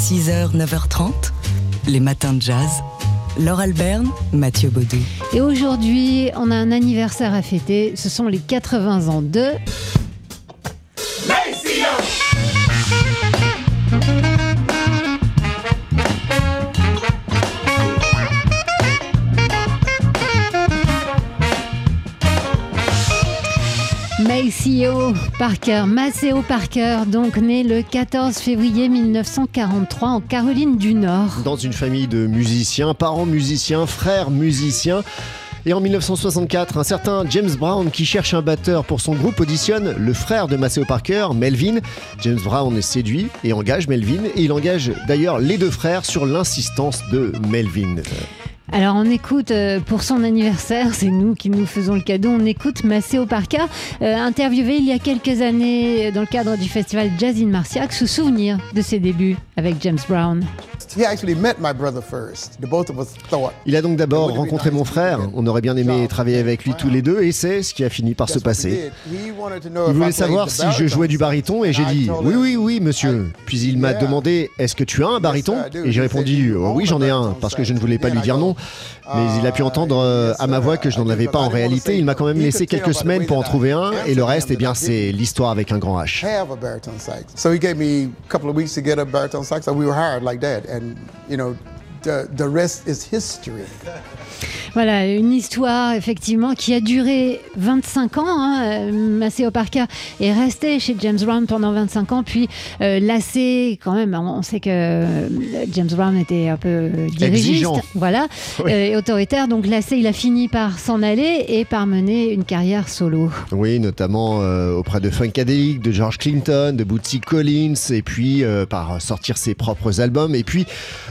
6h, 9h30, les matins de jazz. Laure Alberne, Mathieu Baudou. Et aujourd'hui, on a un anniversaire à fêter. Ce sont les 80 ans de. Maceo Parker, Maceo Parker, donc né le 14 février 1943 en Caroline du Nord. Dans une famille de musiciens, parents musiciens, frères musiciens. Et en 1964, un certain James Brown qui cherche un batteur pour son groupe auditionne le frère de Maceo Parker, Melvin. James Brown est séduit et engage Melvin. Et il engage d'ailleurs les deux frères sur l'insistance de Melvin. Alors on écoute euh, pour son anniversaire, c'est nous qui nous faisons le cadeau, on écoute Maceo Parker, euh, interviewé il y a quelques années dans le cadre du festival Jazz in Marciac, sous souvenir de ses débuts avec James Brown. Il a donc d'abord rencontré mon frère. On aurait bien aimé travailler avec lui tous les deux et c'est ce qui a fini par se passer. Il voulait savoir si je jouais du baryton et j'ai dit oui, oui, oui, monsieur. Puis il m'a demandé est-ce que tu as un baryton? Et j'ai répondu oh oui, j'en ai un parce que je ne voulais pas lui dire non. Mais il a pu entendre euh, à ma voix que je n'en avais pas en réalité. Il m'a quand même laissé quelques semaines pour en trouver un et le reste, eh bien, c'est l'histoire avec un grand H. and you know the, the rest is history. Voilà, une histoire effectivement qui a duré 25 ans. Hein. Maceo Parker est resté chez James Brown pendant 25 ans, puis euh, lassé quand même. On sait que euh, James Brown était un peu dirigiste, voilà, euh, et autoritaire. Donc lassé, il a fini par s'en aller et par mener une carrière solo. Oui, notamment auprès de Funkadelic, de George Clinton, de Bootsy Collins, et puis par sortir ses propres albums, et puis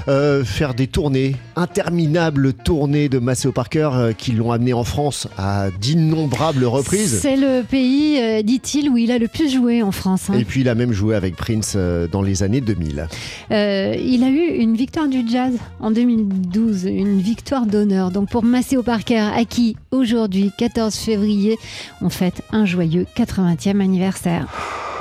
faire des tournées, interminables tournées de Maceo Parker euh, qui l'ont amené en France à d'innombrables reprises. C'est le pays, euh, dit-il, où il a le plus joué en France. Hein. Et puis il a même joué avec Prince euh, dans les années 2000. il a eu une victoire du jazz en 2012, une victoire d'honneur. Donc pour Maceo Parker, à qui aujourd'hui, 14 février, on fête un joyeux 80e anniversaire.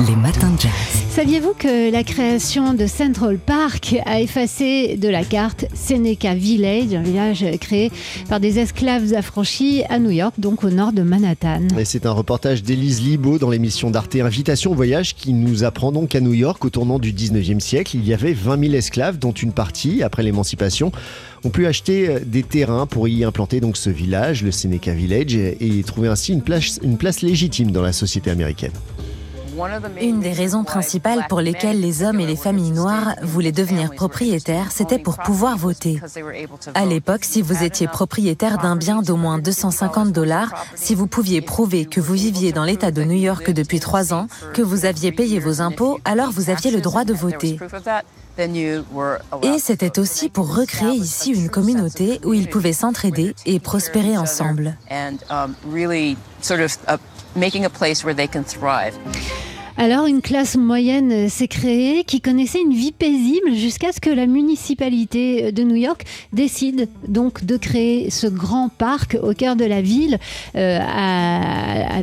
Les matins de jazz. Saviez-vous que la création de Central Park a effacé de la carte Seneca Village, un village créé par des esclaves affranchis à New York, donc au nord de Manhattan? Et c'est un reportage d'Élise Libaud dans l'émission d'Arte Invitation au voyage qui nous apprend donc qu'à New York, au tournant du 19e siècle, il y avait 20 000 esclaves, dont une partie, après l'émancipation, ont pu acheter des terrains pour y implanter donc ce village, le Seneca Village, et trouver ainsi une place, une place légitime dans la société américaine. Une des raisons principales pour lesquelles les hommes et les familles noires voulaient devenir propriétaires, c'était pour pouvoir voter. À l'époque, si vous étiez propriétaire d'un bien d'au moins 250 dollars, si vous pouviez prouver que vous viviez dans l'État de New York depuis trois ans, que vous aviez payé vos impôts, alors vous aviez le droit de voter. Et c'était aussi pour recréer ici une communauté où ils pouvaient s'entraider et prospérer ensemble. Alors une classe moyenne s'est créée qui connaissait une vie paisible jusqu'à ce que la municipalité de New York décide donc de créer ce grand parc au cœur de la ville euh,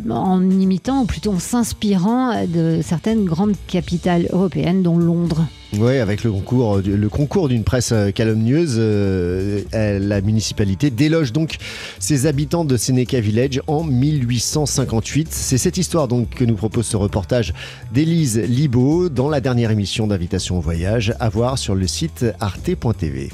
en imitant ou plutôt en s'inspirant de certaines grandes capitales européennes dont Londres. Oui, avec le concours, le concours d'une presse euh, calomnieuse, euh, la municipalité déloge donc ses habitants de Seneca Village en 1858. C'est cette histoire donc que nous propose ce reportage d'Élise Libaud dans la dernière émission d'invitation au voyage à voir sur le site arte.tv.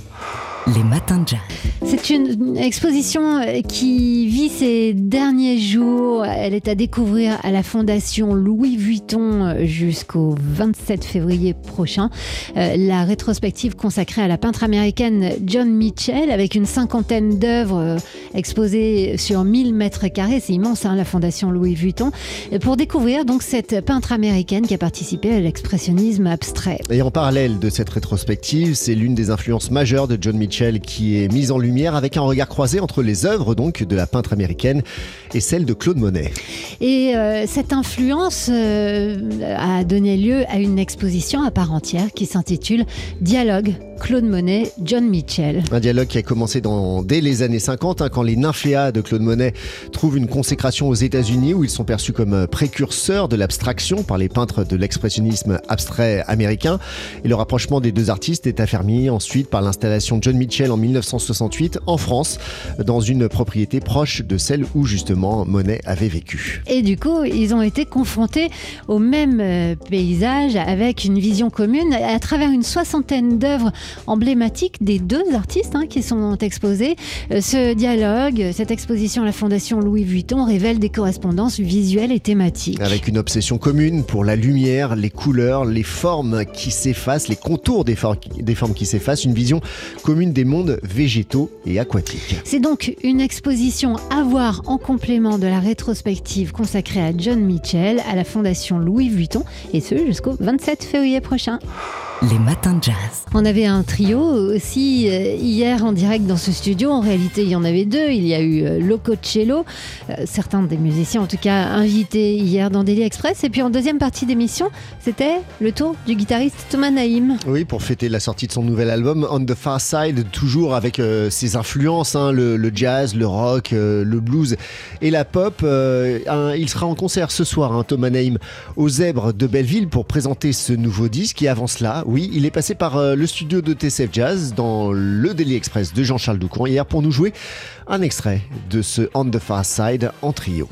Les matins de jazz. C'est une exposition euh, qui vit ses derniers jours. Elle est à découvrir à la Fondation Louis Vuitton euh, jusqu'au 27 février prochain. Euh, la rétrospective consacrée à la peintre américaine John Mitchell avec une cinquantaine d'œuvres exposées sur 1000 mètres carrés. C'est immense, hein, la Fondation Louis Vuitton. Pour découvrir donc cette peintre américaine qui a participé à l'expressionnisme abstrait. Et en parallèle de cette rétrospective, c'est l'une des influences majeures de John Mitchell qui est mise en lumière avec un regard croisé entre les œuvres donc de la peintre américaine et celle de Claude Monet. Et euh, cette influence euh, a donné lieu à une exposition à part entière qui s'intitule Dialogue Claude Monet, John Mitchell. Un dialogue qui a commencé dans, dès les années 50, hein, quand les nymphéas de Claude Monet trouvent une consécration aux États-Unis, où ils sont perçus comme précurseurs de l'abstraction par les peintres de l'expressionnisme abstrait américain. Et le rapprochement des deux artistes est affermi ensuite par l'installation de John Mitchell en 1968 en France, dans une propriété proche de celle où justement Monet avait vécu. Et du coup, ils ont été confrontés au même euh, paysage avec une vision commune à travers une soixantaine d'œuvres emblématiques des deux artistes hein, qui sont exposés. Euh, ce dialogue, cette exposition à la Fondation Louis Vuitton révèle des correspondances visuelles et thématiques. Avec une obsession commune pour la lumière, les couleurs, les formes qui s'effacent, les contours des, des formes qui s'effacent, une vision commune des mondes végétaux et aquatiques. C'est donc une exposition à voir en complément de la rétrospective consacrée à John Mitchell à la Fondation Louis Vuitton, et ce jusqu'au 27 février prochain. Les matins de jazz. On avait un trio aussi euh, hier en direct dans ce studio. En réalité, il y en avait deux. Il y a eu euh, Loco Cello, euh, certains des musiciens en tout cas invités hier dans Daily Express. Et puis en deuxième partie d'émission, c'était le tour du guitariste Thomas Naïm. Oui, pour fêter la sortie de son nouvel album On the Far Side, toujours avec ses influences, hein, le, jazz, le rock, le blues et la pop. il sera en concert ce soir, hein, Thomas Naïm, aux Zèbres de Belleville pour présenter ce nouveau disque. Et avant cela, oui, il est passé par euh, le studio de TCF Jazz dans le Daily Express de Jean-Charles Doucron hier pour nous jouer un extrait de ce On the Far Side en trio.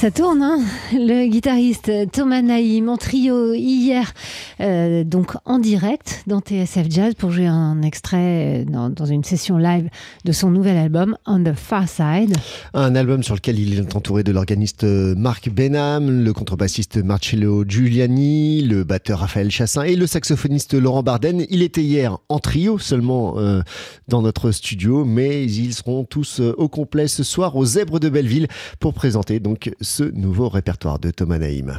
Ça tourne, hein. Le guitariste Thomas Naïm en trio hier, euh, donc en direct dans TSF Jazz pour jouer un extrait euh, dans, une session live de son nouvel album On the Far Side. Un album sur lequel il est entouré de l'organiste Marc Benham, le contrebassiste Marcello Giuliani, le batteur Raphaël Chassin et le saxophoniste Laurent Barden. Il était hier en trio seulement euh, dans notre studio, mais ils seront tous au complet ce soir aux Zèbres de Belleville pour présenter donc ce nouveau répertoire de Thomas Naïm.